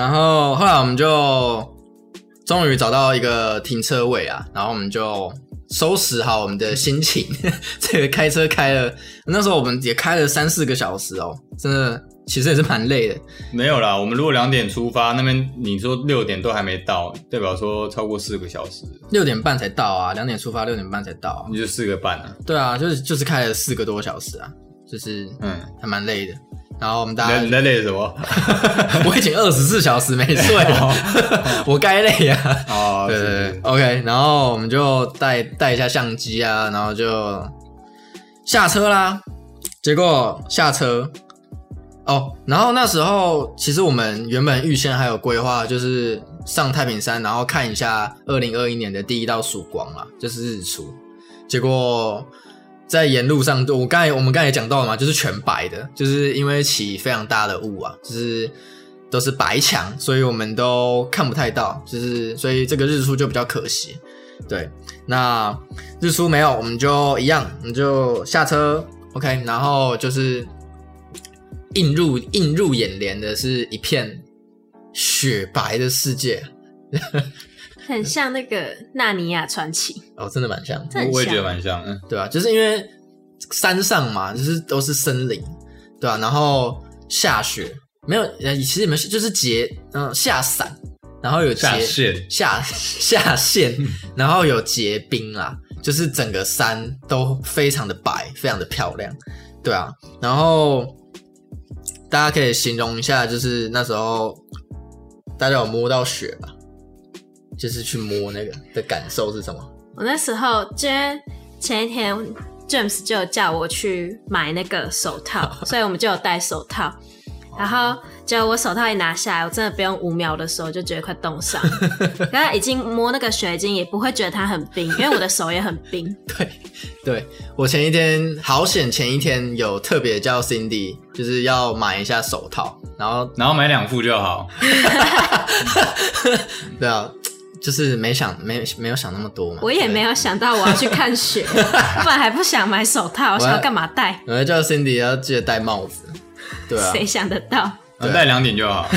然后后来我们就终于找到一个停车位啊，然后我们就收拾好我们的心情，这个开车开了，那时候我们也开了三四个小时哦，真的其实也是蛮累的。没有啦，我们如果两点出发，那边你说六点都还没到，代表说超过四个小时，六点半才到啊，两点出发，六点半才到啊、你就四个半啊。对啊，就是就是开了四个多小时啊，就是嗯，还蛮累的。然后我们大家你在累什么？我已经二十四小时没睡了，我该累啊。哦，对对对，OK，然后我们就带带一下相机啊，然后就下车啦。结果下车哦，然后那时候其实我们原本预先还有规划，就是上太平山，然后看一下二零二一年的第一道曙光啦，就是日出。结果在沿路上，我刚才我们刚才讲到了嘛，就是全白的，就是因为起非常大的雾啊，就是都是白墙，所以我们都看不太到，就是所以这个日出就比较可惜。对，那日出没有，我们就一样，我们就下车，OK，然后就是映入映入眼帘的是一片雪白的世界很像那个《纳尼亚传奇》，哦，真的蛮像，这很我我也觉得像蛮像，嗯，对啊，就是因为山上嘛，就是都是森林，对啊，然后下雪没有，呃，其实你们就是结嗯下伞，然后有结下线下 下线，然后有结冰啦，就是整个山都非常的白，非常的漂亮，对啊，然后大家可以形容一下，就是那时候大家有摸到雪吧？就是去摸那个的感受是什么？我那时候今天前一天 James 就有叫我去买那个手套，所以我们就有戴手套。然后结果我手套一拿下来，我真的不用五秒的时候就觉得快冻伤。然后已经摸那个水晶也不会觉得它很冰，因为我的手也很冰。对，对我前一天好险，前一天有特别叫 Cindy，就是要买一下手套，然后然后买两副就好。对啊，就是没想没没有想那么多嘛。我也没有，想到我要去看雪，不然还不想买手套，我想要干嘛戴？我要叫 Cindy 要记得戴帽子。对啊，谁想得到？然后带两点就好。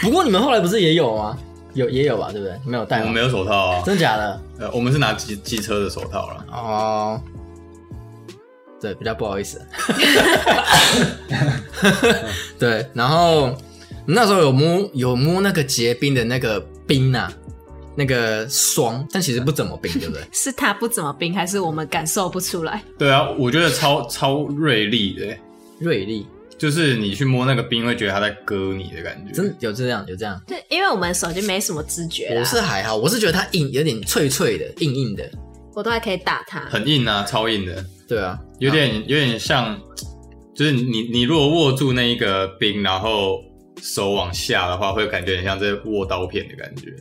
不过你们后来不是也有吗？有也有吧，对不对？没有戴？我们没有手套啊，真的假的？呃，我们是拿机机车的手套了。哦，对，比较不好意思。对，然后那时候有摸有摸那个结冰的那个冰啊，那个霜，但其实不怎么冰，对不对？是它不怎么冰，还是我们感受不出来？对啊，我觉得超超锐利的，锐利，就是你去摸那个冰，会觉得它在割你的感觉。真的有这样有这样。对，因为我们手就没什么知觉啦，我是还好，我是觉得它硬，有点脆脆的，硬硬的。我都还可以打它。很硬啊，超硬的，对啊，有点有点像，就是你你如果握住那一个冰，然后手往下的话，会感觉很像在握刀片的感觉。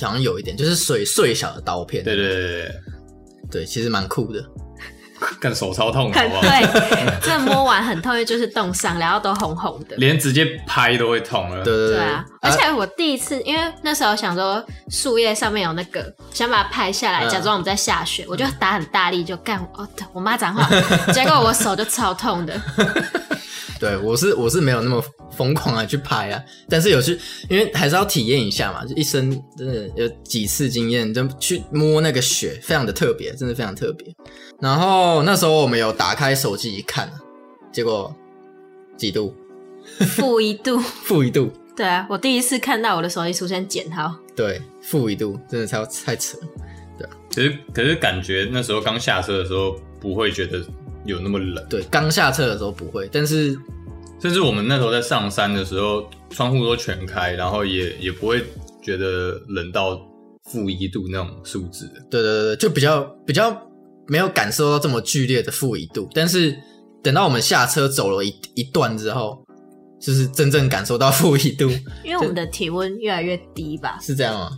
好像有一点，就是碎碎小的刀片。对对对对对，其实蛮酷的。对，干手超痛，好很不好？对，这摸完很痛，因为就是冻伤，然后都红红的。连直接拍都会痛了。对对对啊，而且我第一次，因为那时候想说树叶上面有那个，想把它拍下来，嗯假装我们在下雪，我就打很大力，就干哦，我妈讲话，结果我手就超痛的。对我是我是没有那么疯狂的去拍啊，但是有去，因为还是要体验一下嘛，就一生真的有几次经验，就去摸那个雪，非常的特别，真的非常特别。然后那时候我们有打开手机一看，结果几度，负一度，负一度，对啊，我第一次看到我的手机出现减号，对，负一度，真的超太扯了。可是可是感觉那时候刚下车的时候不会觉得有那么冷，对，刚下车的时候不会，但是甚至我们那时候在上山的时候，窗户都全开，然后也也不会觉得冷到负一度那种数字。对对对对，就比较比较没有感受到这么剧烈的负一度，但是等到我们下车走了一一段之后，就是真正感受到负一度，因为我们的体温越来越低吧，是这样吗？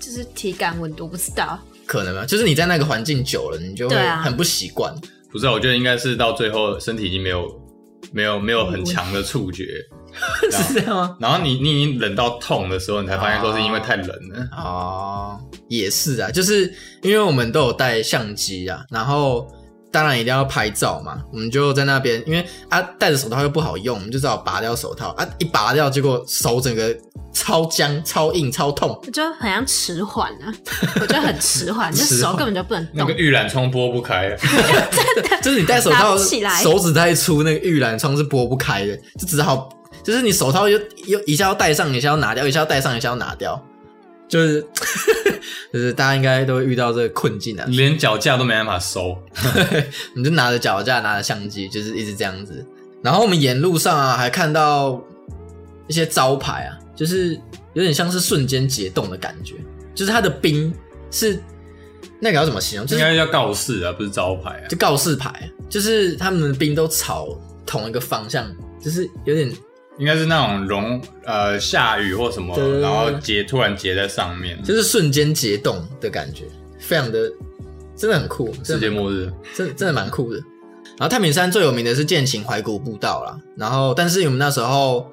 就是体感温度不知道。可能吗？就是你在那个环境久了，你就会很不习惯。不是啊，我觉得应该是到最后身体已经没有没有没有很强的触觉，是这样吗？然后你你已经冷到痛的时候，你才发现说是因为太冷了。哦，也是啊，就是因为我们都有带相机啊，然后当然一定要拍照嘛，我们就在那边，因为啊戴着手套又不好用，我们就只好拔掉手套啊，一拔掉，结果手整个超僵、超硬、超痛。我就很像迟缓啊，我觉得很迟缓，就迟缓手根本就不能动那个。预览窗拨不开，就是你戴手套，手指太粗，那个预览窗是拨不开的，就只好，就是你手套又又一下要戴上，一下要拿掉，一下要戴上，一下要拿掉，就是 就是大家应该都会遇到这个困境啊。连脚架都没办法收。你就拿着脚架，拿着相机，就是一直这样子。然后我们沿路上啊，还看到一些招牌啊，就是有点像是瞬间解冻的感觉，就是它的冰是那个要怎么形容？就是应该叫告示啊，不是招牌啊。就告示牌，就是他们的冰都朝同一个方向，就是有点应该是那种融呃下雨或什么对对，对然后结突然结在上面，就是瞬间结冻的感觉，非常的真的很酷，世界末日。真真的蛮酷的。然后太平山最有名的是剑琴怀古步道啦，然后但是我们那时候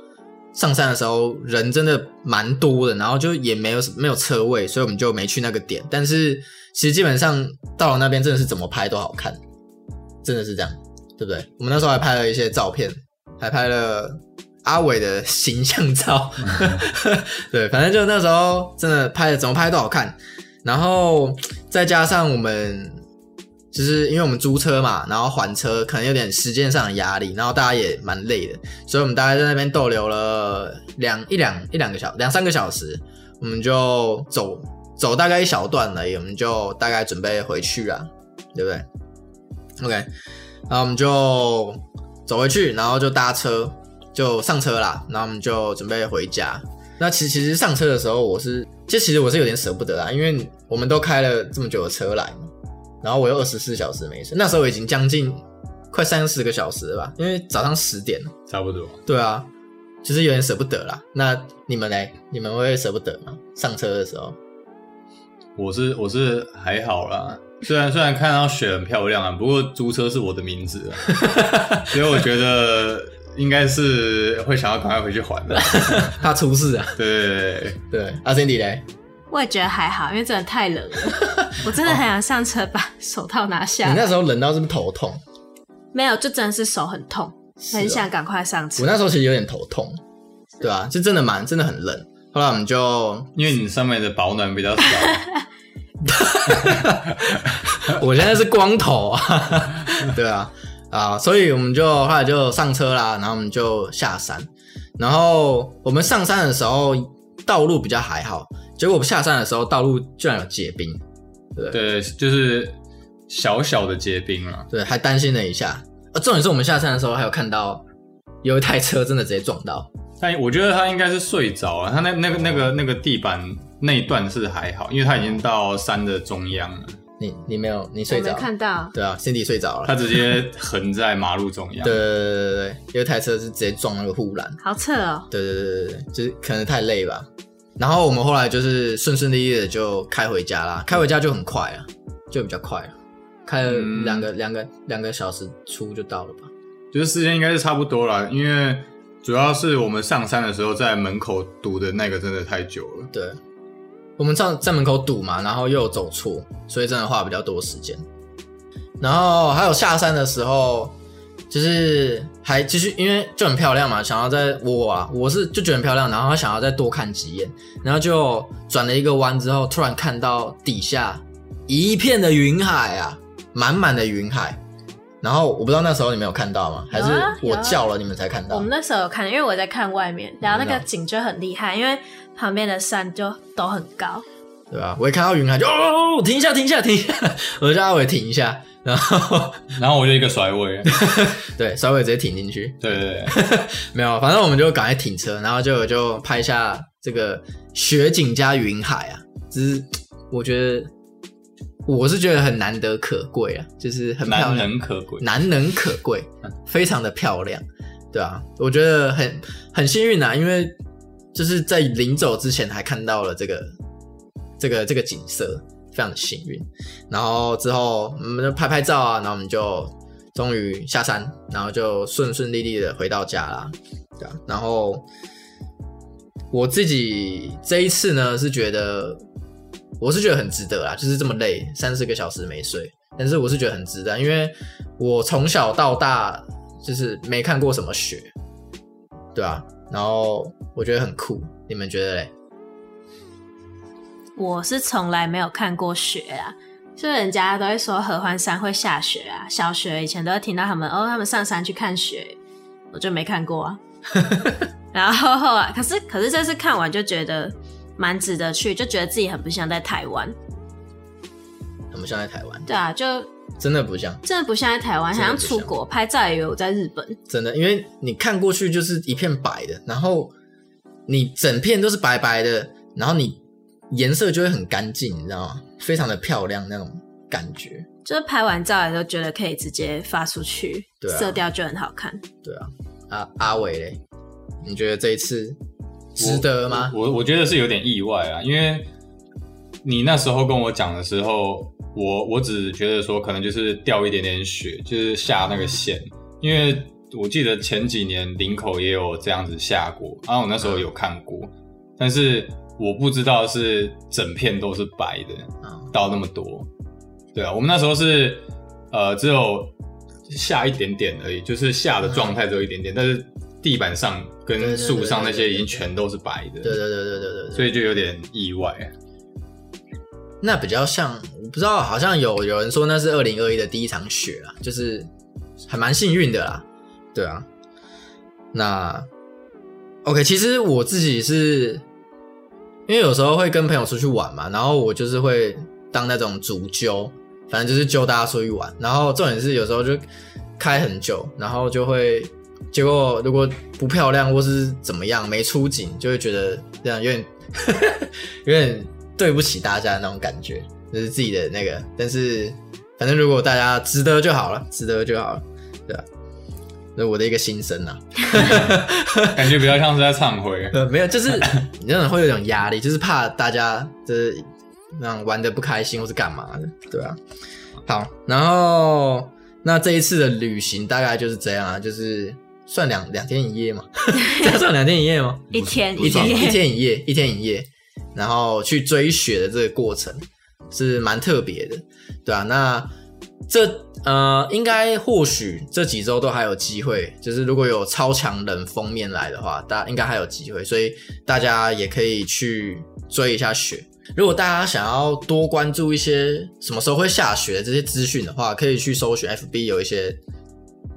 上山的时候人真的蛮多的，然后就也没有没有车位，所以我们就没去那个点。但是其实基本上到了那边真的是怎么拍都好看，真的是这样，对不对？我们那时候还拍了一些照片，还拍了阿伟的形象照，对，反正就那时候真的拍的怎么拍都好看。然后再加上我们就是因为我们租车嘛，然后还车可能有点时间上的压力，然后大家也蛮累的，所以我们大概在那边逗留了两一两一两个小两三个小时，我们就走走大概一小段而已，我们就大概准备回去了，对不对？OK，然后我们就走回去，然后就搭车就上车啦，然后我们就准备回家。那其实其实上车的时候，我是，就其实我是有点舍不得啦，因为我们都开了这么久的车来嘛，然后我又二十四小时没睡，那时候已经将近快三十个小时了吧，因为早上十点。差不多。对啊，就是有点舍不得啦。那你们呢？你们会舍不得吗？上车的时候？我是我是还好啦，虽然虽然看到雪很漂亮啊，不过租车是我的名字啊，所以我觉得应该是会想要赶快回去还的。怕出事啊？对对对对，对，阿 Cindy 嘞？我也觉得还好，因为真的太冷了，我真的很想上车把手套拿下来。你那时候冷到是不是头痛？没有，就真的是手很痛，很想赶快上车我。那时候其实有点头痛，对啊，就真的蛮真的很冷。后来我们就，因为你上面的保暖比较少，我现在是光头啊，对啊，啊，所以我们就后来就上车啦，然后我们就下山。然后我们上山的时候道路比较还好，结果我们下山的时候道路居然有结冰，对，就是小小的结冰了。对，还担心了一下。呃，重点是我们下山的时候还有看到有一台车真的直接撞到，但我觉得他应该是睡着了，他那那个那个那个地板那一段是还好，因为他已经到山的中央了，你你没有你睡着？看到，对啊，Cindy 睡着了。他直接横在马路中央。对对对对对，有一台车是直接撞那个护栏。好扯哦。对对对对对，就是可能太累吧。然后我们后来就是顺顺利利的就开回家啦，开回家就很快啊，就比较快了，开了嗯两个、两个两个小时出就到了吧。就是时间应该是差不多了，因为主要是我们上山的时候在门口堵的那个真的太久了。对，我们在在门口堵嘛，然后又走错，所以真的花比较多时间。然后还有下山的时候，就是还继续，因为就很漂亮嘛，想要再我啊，我是就觉得很漂亮，然后想要再多看几眼，然后就转了一个弯之后，突然看到底下一片的云海啊，满满的云海。然后我不知道那时候你们有看到吗？还是我叫了你们才看到？我们那时候有看，因为我在看外面，然后那个景就很厉害，因为旁边的山就都很高。对吧？我一看到云海就哦，停一下，停一下，停一下，我就叫阿伟停一下，然后 然后我就一个甩尾，对，甩尾直接停进去，对对对，没有，反正我们就赶快停车，然后就就拍下这个雪景加云海啊，只是我觉得我是觉得很难得可贵啊，就是很漂难，能可贵。难能可贵，非常的漂亮，对啊，我觉得很很幸运啊，因为就是在临走之前还看到了这个这个这个景色，非常的幸运。然后之后我们就拍拍照啊，然后我们就终于下山，然后就顺顺利利的回到家啦，对啊。然后我自己这一次呢是觉得，我是觉得很值得啦，就是这么累，三四个小时没睡，但是我是觉得很值得，因为我从小到大就是没看过什么雪，对啊，然后我觉得很酷，你们觉得嘞？我是从来没有看过雪啊，就人家都会说合欢山会下雪啊，小学以前都会听到他们哦，他们上山去看雪，我就没看过啊。然后后来，可是可是这次看完就觉得蛮值得去，就觉得自己很不像在台湾。很不像在台湾，对啊，就真的不像，真的不像在台湾，好像像出国拍照也以为我在日本。真的，因为你看过去就是一片白的，然后你整片都是白白的，然后你颜色就会很干净，你知道吗？非常的漂亮那种感觉。就是拍完照也都觉得可以直接发出去，色调就很好看。对啊，阿阿伟嘞，你觉得这一次值得吗？我我觉得是有点意外啊，因为你那时候跟我讲的时候，我我只觉得说可能就是掉一点点血，就是下那个线，因为我记得前几年林口也有这样子下过，然后我那时候有看过，但是我不知道是整片都是白的，啊、到那么多。对啊，我们那时候是呃只有下一点点而已，就是下的状态只有一点点，但是地板上跟树上那些已经全都是白的。对对对对对对对，所以就有点意外。那比较像，我不知道，好像有有人说那是二零二一的第一场雪啊，就是还蛮幸运的啦。对啊，那 OK，其实我自己是因为有时候会跟朋友出去玩嘛，然后我就是会当那种主揪，反正就是揪大家出去玩。然后重点是有时候就开很久，然后就会结果如果不漂亮或是怎么样没出景，就会觉得这样有点 有点对不起大家的那种感觉，就是自己的那个。但是反正如果大家值得就好了，值得就好了，对吧、这是我的一个心声呐、感觉比较像是在忏悔。呃，没有，就是 你真的会有一种压力，就是怕大家就是那样玩的不开心或是干嘛的，对吧、好，然后那这一次的旅行大概就是这样啊，就是算两两天一夜嘛，这样算两天一夜吗？一天一天一，天一夜，一天一夜，然后去追雪的这个过程是蛮特别的，对啊，那这呃，应该或许这几周都还有机会，就是如果有超强冷封面来的话，大家应该还有机会，所以大家也可以去追一下雪。如果大家想要多关注一些什么时候会下雪这些资讯的话，可以去搜寻 FB 有一些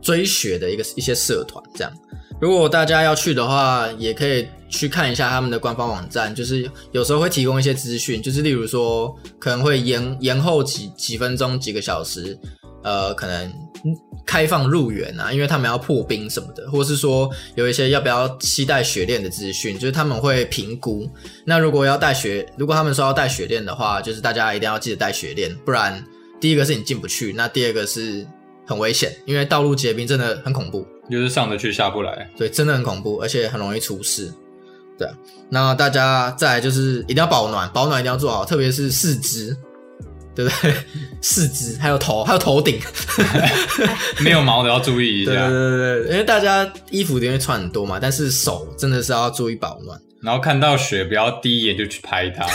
追雪的一个一些社团，这样。如果大家要去的话，也可以去看一下他们的官方网站，就是有时候会提供一些资讯，就是例如说可能会延延后几几分钟、几个小时，呃，可能开放入园啊，因为他们要破冰什么的，或是说有一些要不要期待雪链的资讯，就是他们会评估。那如果要带雪，如果他们说要带雪链的话，就是大家一定要记得带雪链，不然第一个是你进不去，那第二个是很危险，因为道路结冰真的很恐怖。就是上得去下不来，对，真的很恐怖，而且很容易出事。对啊，那大家再来就是一定要保暖，保暖一定要做好，特别是四肢，对不对？四肢还有头，还有头顶。没有毛的要注意一下对下。对对，因为大家衣服一定会穿很多嘛，但是手真的是要注意保暖。然后看到雪，不要第一眼就去拍它，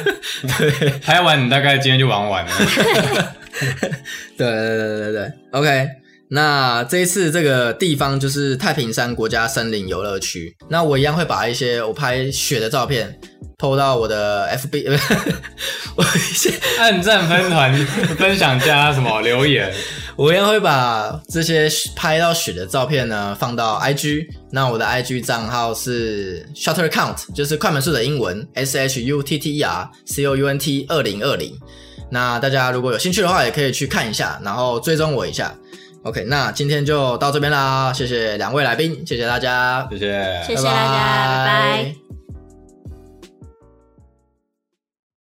对拍完你大概今天就玩完了。对对对对对，OK。那这一次这个地方就是太平山国家森林游乐区。那我一样会把一些我拍雪的照片 PO 到我的 FB，我一些按赞、分团、分享加什么留言，我一样会把这些拍到雪的照片呢放到 IG。那我的 IG 账号是 Shutter Count，就是快门数的英文 S H U T T E R C O U N T 二零二零。那大家如果有兴趣的话，也可以去看一下，然后追踪我一下。OK，那今天就到这边啦，谢谢两位来宾，谢谢大家，谢谢。谢谢大家，拜拜。